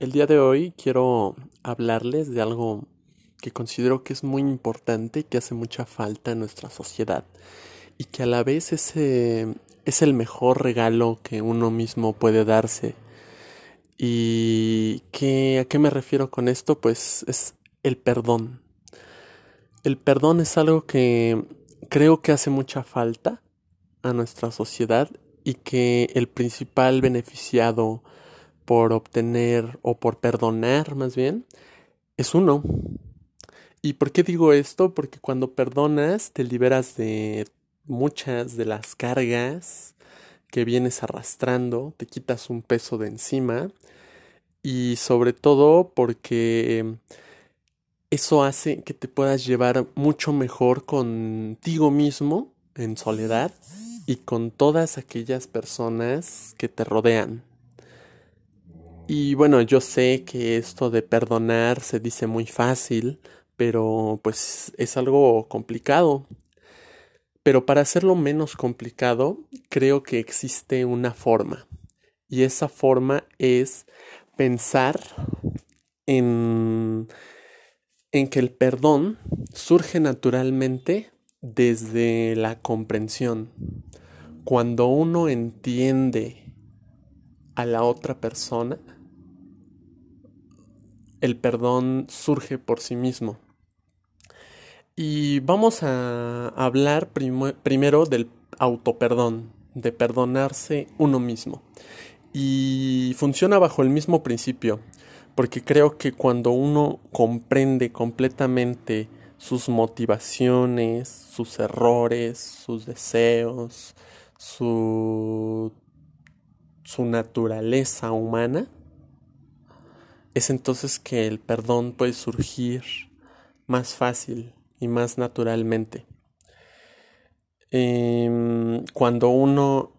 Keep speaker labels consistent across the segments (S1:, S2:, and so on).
S1: El día de hoy quiero hablarles de algo que considero que es muy importante que hace mucha falta en nuestra sociedad y que a la vez es, eh, es el mejor regalo que uno mismo puede darse. ¿Y qué, a qué me refiero con esto? Pues es el perdón. El perdón es algo que creo que hace mucha falta a nuestra sociedad y que el principal beneficiado por obtener o por perdonar más bien es uno. ¿Y por qué digo esto? Porque cuando perdonas te liberas de muchas de las cargas que vienes arrastrando, te quitas un peso de encima y sobre todo porque eso hace que te puedas llevar mucho mejor contigo mismo en soledad y con todas aquellas personas que te rodean. Y bueno, yo sé que esto de perdonar se dice muy fácil, pero pues es algo complicado. Pero para hacerlo menos complicado, creo que existe una forma. Y esa forma es pensar en, en que el perdón surge naturalmente desde la comprensión. Cuando uno entiende a la otra persona, el perdón surge por sí mismo. Y vamos a hablar primero del autoperdón, de perdonarse uno mismo. Y funciona bajo el mismo principio, porque creo que cuando uno comprende completamente sus motivaciones, sus errores, sus deseos, su, naturaleza humana, es entonces que el perdón puede surgir más fácil y más naturalmente. Em, cuando uno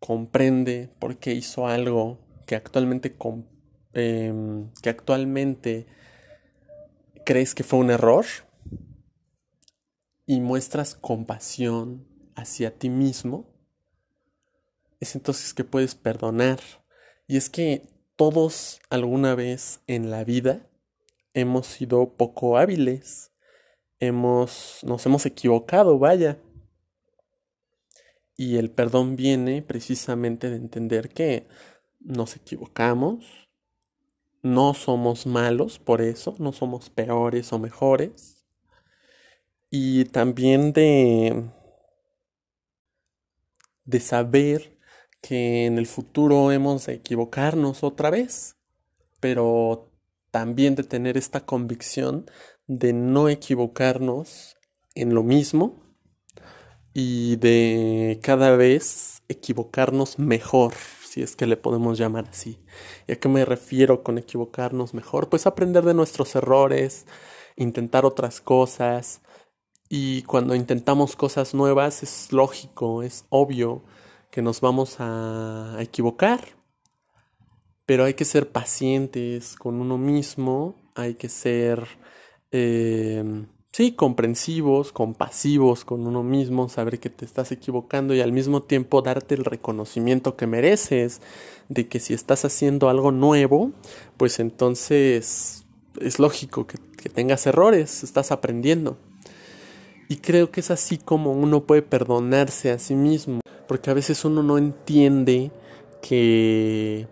S1: comprende por qué hizo algo que actualmente, em, que actualmente crees que fue un error y muestras compasión hacia ti mismo, es entonces que puedes perdonar. Y es que todos alguna vez en la vida hemos sido poco hábiles, hemos, nos hemos equivocado, vaya. Y el perdón viene precisamente de entender que nos equivocamos, no somos malos por eso, no somos peores o mejores. Y también de, de saber que en el futuro hemos de equivocarnos otra vez, pero también de tener esta convicción de no equivocarnos en lo mismo y de cada vez equivocarnos mejor, si es que le podemos llamar así. ¿Y a qué me refiero con equivocarnos mejor? Pues aprender de nuestros errores, intentar otras cosas. Y cuando intentamos cosas nuevas es lógico, es obvio que nos vamos a equivocar, pero hay que ser pacientes con uno mismo, hay que ser, eh, sí, comprensivos, compasivos con uno mismo, saber que te estás equivocando y al mismo tiempo darte el reconocimiento que mereces de que si estás haciendo algo nuevo, pues entonces es lógico que, que tengas errores, estás aprendiendo. Y creo que es así como uno puede perdonarse a sí mismo porque a veces uno no entiende que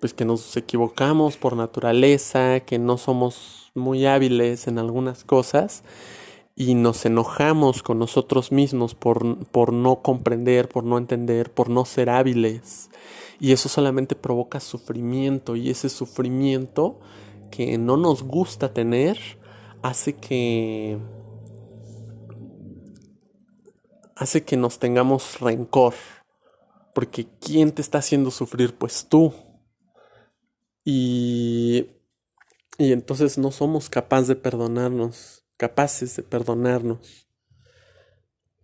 S1: pues que nos equivocamos por naturaleza, que no somos muy hábiles en algunas cosas y nos enojamos con nosotros mismos por, por no comprender, por no entender, por no ser hábiles. Y eso solamente provoca sufrimiento y ese sufrimiento que no nos gusta tener hace que hace que nos tengamos rencor. Porque ¿quién te está haciendo sufrir? Pues tú. Y, y entonces no somos capaces de perdonarnos, capaces de perdonarnos.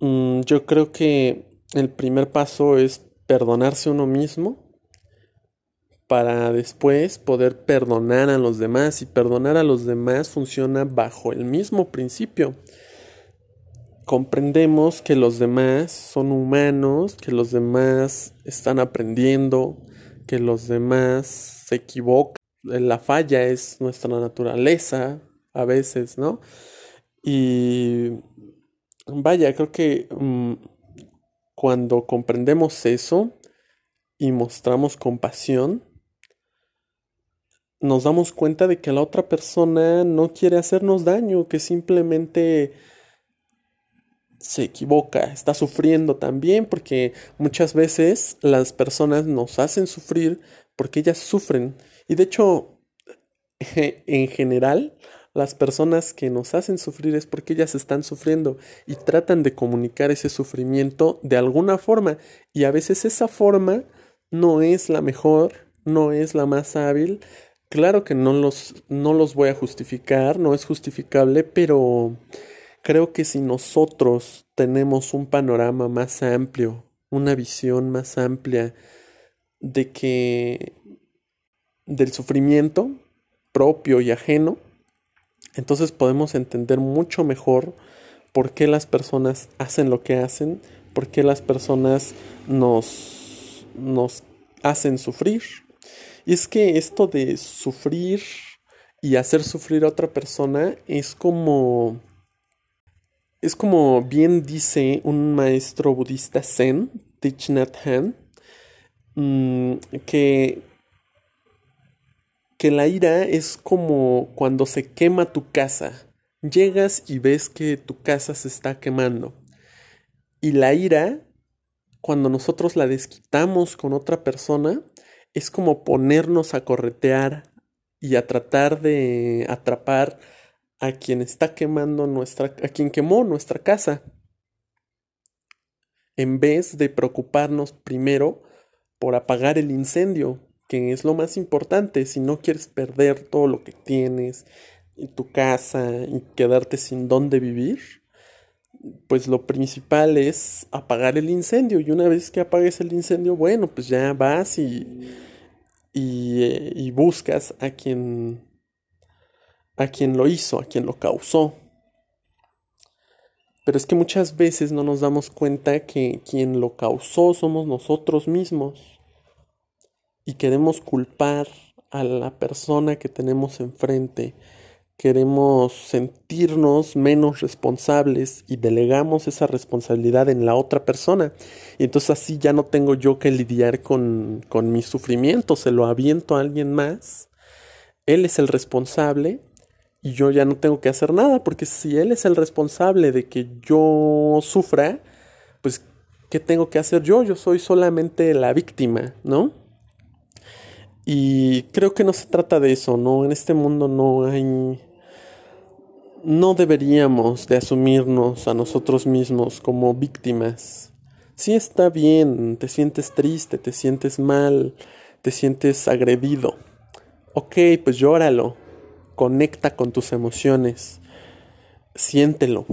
S1: Mm, yo creo que el primer paso es perdonarse uno mismo para después poder perdonar a los demás y perdonar a los demás funciona bajo el mismo principio comprendemos que los demás son humanos, que los demás están aprendiendo, que los demás se equivocan. la falla es nuestra naturaleza a veces, ¿no? Y vaya, creo que mm, cuando comprendemos eso y mostramos compasión, nos damos cuenta de que la otra persona no quiere hacernos daño, que simplemente se equivoca, está sufriendo también, porque muchas veces las personas nos hacen sufrir porque ellas sufren. Y de hecho, en general, las personas que nos hacen sufrir es porque ellas están sufriendo y tratan de comunicar ese sufrimiento de alguna forma. Y a veces esa forma no es la mejor, no es la más hábil. Claro que no los, no los voy a justificar, no es justificable, pero creo que si nosotros tenemos un panorama más amplio, una visión más amplia de que del sufrimiento propio y ajeno, entonces podemos entender mucho mejor por qué las personas hacen lo que hacen, por qué las personas nos, nos hacen sufrir. Y es que esto de sufrir y hacer sufrir a otra persona es como es como bien dice un maestro budista zen, Thich Nhat Hanh, mm, que, que la ira es como cuando se quema tu casa. Llegas y ves que tu casa se está quemando. Y la ira, cuando nosotros la desquitamos con otra persona, es como ponernos a corretear y a tratar de atrapar a quien está quemando nuestra, a quien quemó nuestra casa, en vez de preocuparnos primero por apagar el incendio, que es lo más importante. Si no quieres perder todo lo que tienes y tu casa y quedarte sin dónde vivir, pues lo principal es apagar el incendio. Y una vez que apagues el incendio, bueno, pues ya vas y, y, eh, y buscas a quien a quien lo hizo, a quien lo causó. Pero es que muchas veces no nos damos cuenta que quien lo causó somos nosotros mismos. Y queremos culpar a la persona que tenemos enfrente. Queremos sentirnos menos responsables y delegamos esa responsabilidad en la otra persona. Y entonces así ya no tengo yo que lidiar con, con mi sufrimiento, se lo aviento a alguien más. Él es el responsable y yo ya no tengo que hacer nada, porque si él es el responsable de que yo sufra, pues ¿qué tengo que hacer yo? Yo soy solamente la víctima, ¿no? Y creo que no se trata de eso, ¿no? En este mundo no hay... No deberíamos de asumirnos a nosotros mismos como víctimas. Sí está bien, te sientes triste, te sientes mal, te sientes agredido. Ok, pues llóralo conecta con tus emociones, siéntelo,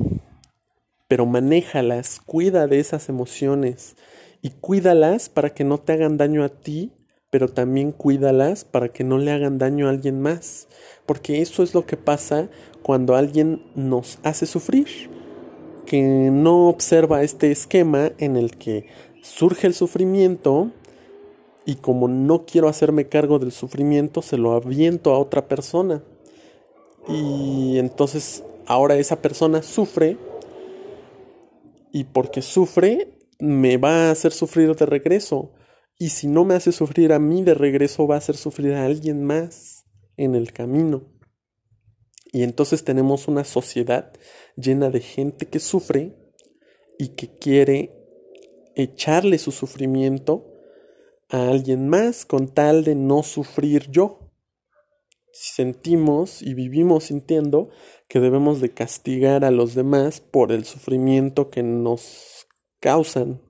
S1: pero manéjalas, cuida de esas emociones y cuídalas para que no te hagan daño a ti, pero también cuídalas para que no le hagan daño a alguien más, porque eso es lo que pasa cuando alguien nos hace sufrir, que no observa este esquema en el que surge el sufrimiento, y como no quiero hacerme cargo del sufrimiento, se lo aviento a otra persona. Y entonces ahora esa persona sufre y porque sufre me va a hacer sufrir de regreso. Y si no me hace sufrir a mí de regreso, va a hacer sufrir a alguien más en el camino. Y entonces tenemos una sociedad llena de gente que sufre y que quiere echarle su sufrimiento a alguien más con tal de no sufrir yo sentimos y vivimos sintiendo que debemos de castigar a los demás por el sufrimiento que nos causan.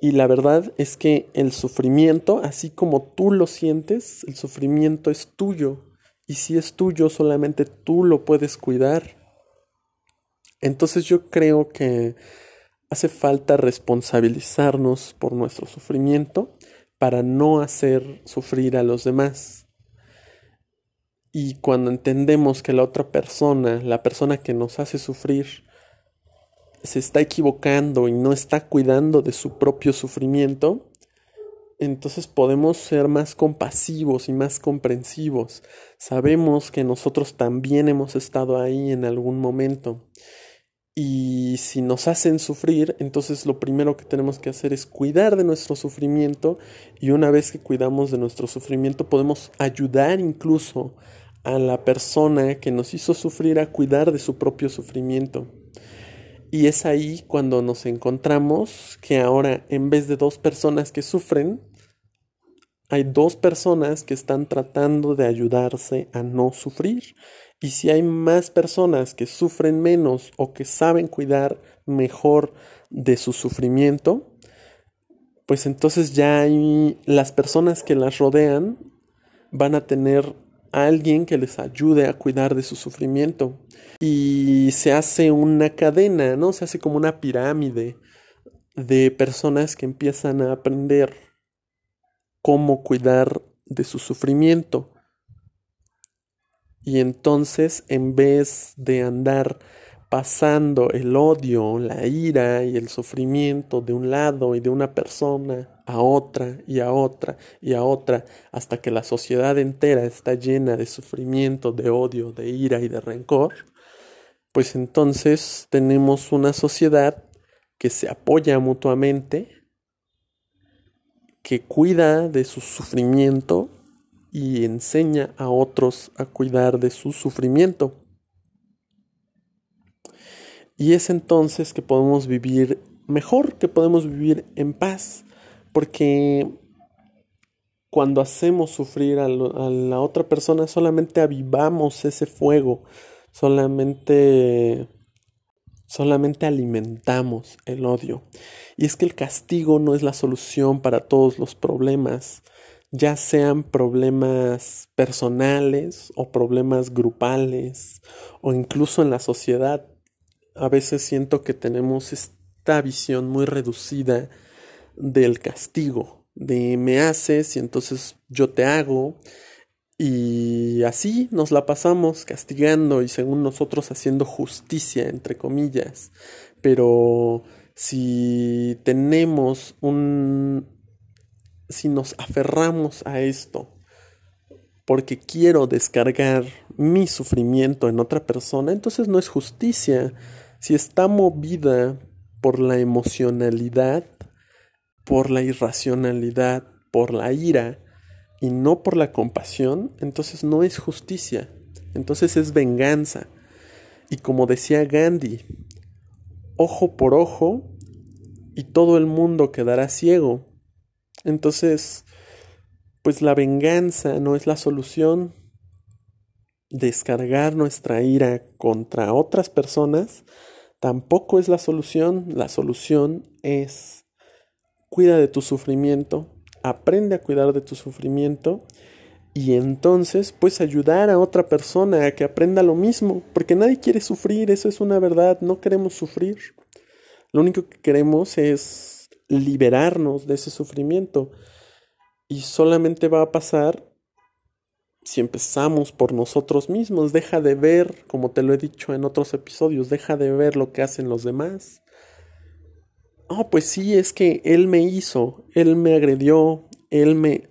S1: Y la verdad es que el sufrimiento, así como tú lo sientes, el sufrimiento es tuyo. Y si es tuyo, solamente tú lo puedes cuidar. Entonces yo creo que hace falta responsabilizarnos por nuestro sufrimiento para no hacer sufrir a los demás. Y cuando entendemos que la otra persona, la persona que nos hace sufrir, se está equivocando y no está cuidando de su propio sufrimiento, entonces podemos ser más compasivos y más comprensivos. Sabemos que nosotros también hemos estado ahí en algún momento. Y si nos hacen sufrir, entonces lo primero que tenemos que hacer es cuidar de nuestro sufrimiento y una vez que cuidamos de nuestro sufrimiento podemos ayudar incluso a la persona que nos hizo sufrir a cuidar de su propio sufrimiento. Y es ahí cuando nos encontramos que ahora en vez de dos personas que sufren, hay dos personas que están tratando de ayudarse a no sufrir. Y si hay más personas que sufren menos o que saben cuidar mejor de su sufrimiento, pues entonces ya hay las personas que las rodean van a tener a alguien que les ayude a cuidar de su sufrimiento. Y se hace una cadena, ¿no? Se hace como una pirámide de personas que empiezan a aprender cómo cuidar de su sufrimiento. Y entonces, en vez de andar pasando el odio, la ira y el sufrimiento de un lado y de una persona a otra y a otra y a otra, hasta que la sociedad entera está llena de sufrimiento, de odio, de ira y de rencor, pues entonces tenemos una sociedad que se apoya mutuamente, que cuida de su sufrimiento y enseña a otros a cuidar de su sufrimiento. Y es entonces que podemos vivir mejor, que podemos vivir en paz, porque cuando hacemos sufrir a, la otra persona solamente avivamos ese fuego, solamente solamente alimentamos el odio. Y es que el castigo no es la solución para todos los problemas ya sean problemas personales o problemas grupales o incluso en la sociedad. A veces siento que tenemos esta visión muy reducida del castigo, de me haces y entonces yo te hago y así nos la pasamos castigando y según nosotros haciendo justicia, entre comillas. Pero si tenemos un, si nos aferramos a esto porque quiero descargar mi sufrimiento en otra persona, entonces no es justicia. Si está movida por la emocionalidad, por la irracionalidad, por la ira y no por la compasión, entonces no es justicia, entonces es venganza. Y como decía Gandhi, ojo por ojo y todo el mundo quedará ciego. Entonces, pues la venganza no es la solución. Descargar nuestra ira contra otras personas tampoco es la solución. La solución es cuida de tu sufrimiento, aprende a cuidar de tu sufrimiento y entonces puedes ayudar a otra persona a que aprenda lo mismo, porque nadie quiere sufrir, eso es una verdad, no queremos sufrir. Lo único que queremos es liberarnos de ese sufrimiento. Y solamente va a pasar si empezamos por nosotros mismos. Deja de ver, como te lo he dicho en otros episodios, deja de ver lo que hacen los demás. Oh, pues sí, es que él me hizo, él me agredió, él me...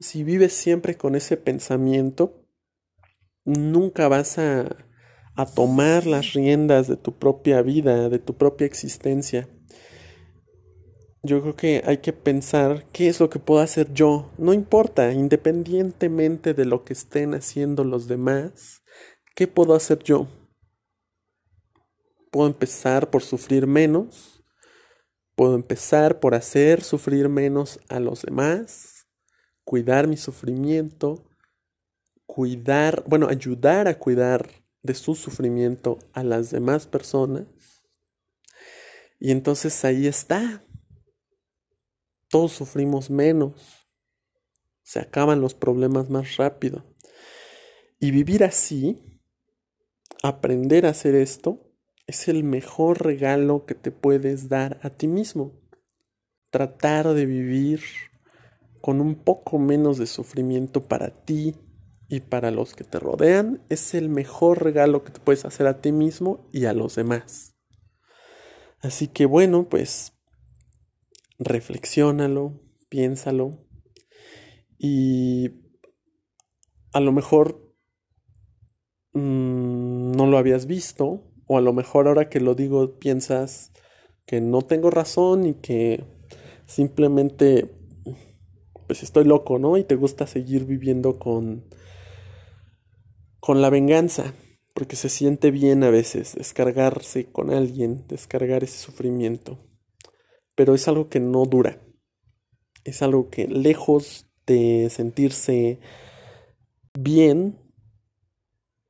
S1: Si vives siempre con ese pensamiento, nunca vas a, a tomar las riendas de tu propia vida, de tu propia existencia yo creo que hay que pensar qué es lo que puedo hacer yo. No importa, independientemente de lo que estén haciendo los demás, ¿qué puedo hacer yo? Puedo empezar por sufrir menos. Puedo empezar por hacer sufrir menos a los demás. Cuidar mi sufrimiento. Cuidar, bueno, ayudar a cuidar de su sufrimiento a las demás personas. Y entonces ahí está todos sufrimos menos, se acaban los problemas más rápido. Y vivir así, aprender a hacer esto, es el mejor regalo que te puedes dar a ti mismo. Tratar de vivir con un poco menos de sufrimiento para ti y para los que te rodean es el mejor regalo que te puedes hacer a ti mismo y a los demás. Así que bueno, pues reflexiónalo, piénsalo y a lo mejor mm, no lo habías visto o a lo mejor ahora que lo digo piensas que no tengo razón y que simplemente pues estoy loco, ¿no? Y te gusta seguir viviendo con con la venganza, porque se siente bien a veces descargarse con alguien, descargar ese sufrimiento. Pero es algo que no dura. Es algo que lejos de sentirse bien,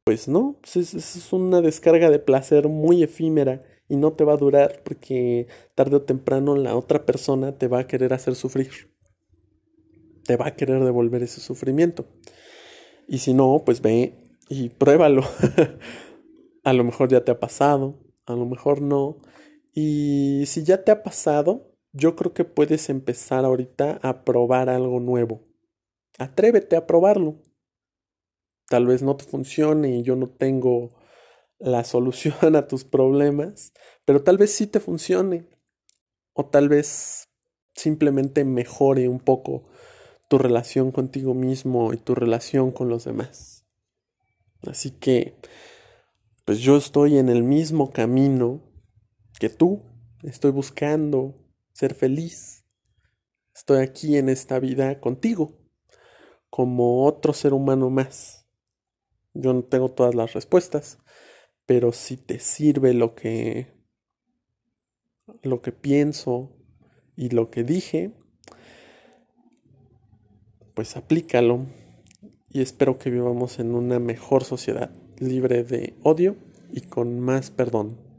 S1: pues no, es, es una descarga de placer muy efímera y no te va a durar porque tarde o temprano la otra persona te va a querer hacer sufrir. Te va a querer devolver ese sufrimiento. Y si no, pues ve y pruébalo. a lo mejor ya te ha pasado, a lo mejor no. Y si ya te ha pasado, yo creo que puedes empezar ahorita a probar algo nuevo. Atrévete a probarlo. Tal vez no te funcione y yo no tengo la solución a tus problemas, pero tal vez sí te funcione. O tal vez simplemente mejore un poco tu relación contigo mismo y tu relación con los demás. Así que, pues yo estoy en el mismo camino que tú. Estoy buscando ser feliz. Estoy aquí en esta vida contigo, como otro ser humano más. Yo no tengo todas las respuestas, pero si te sirve lo que lo que pienso y lo que dije, pues aplícalo y espero que vivamos en una mejor sociedad, libre de odio y con más perdón.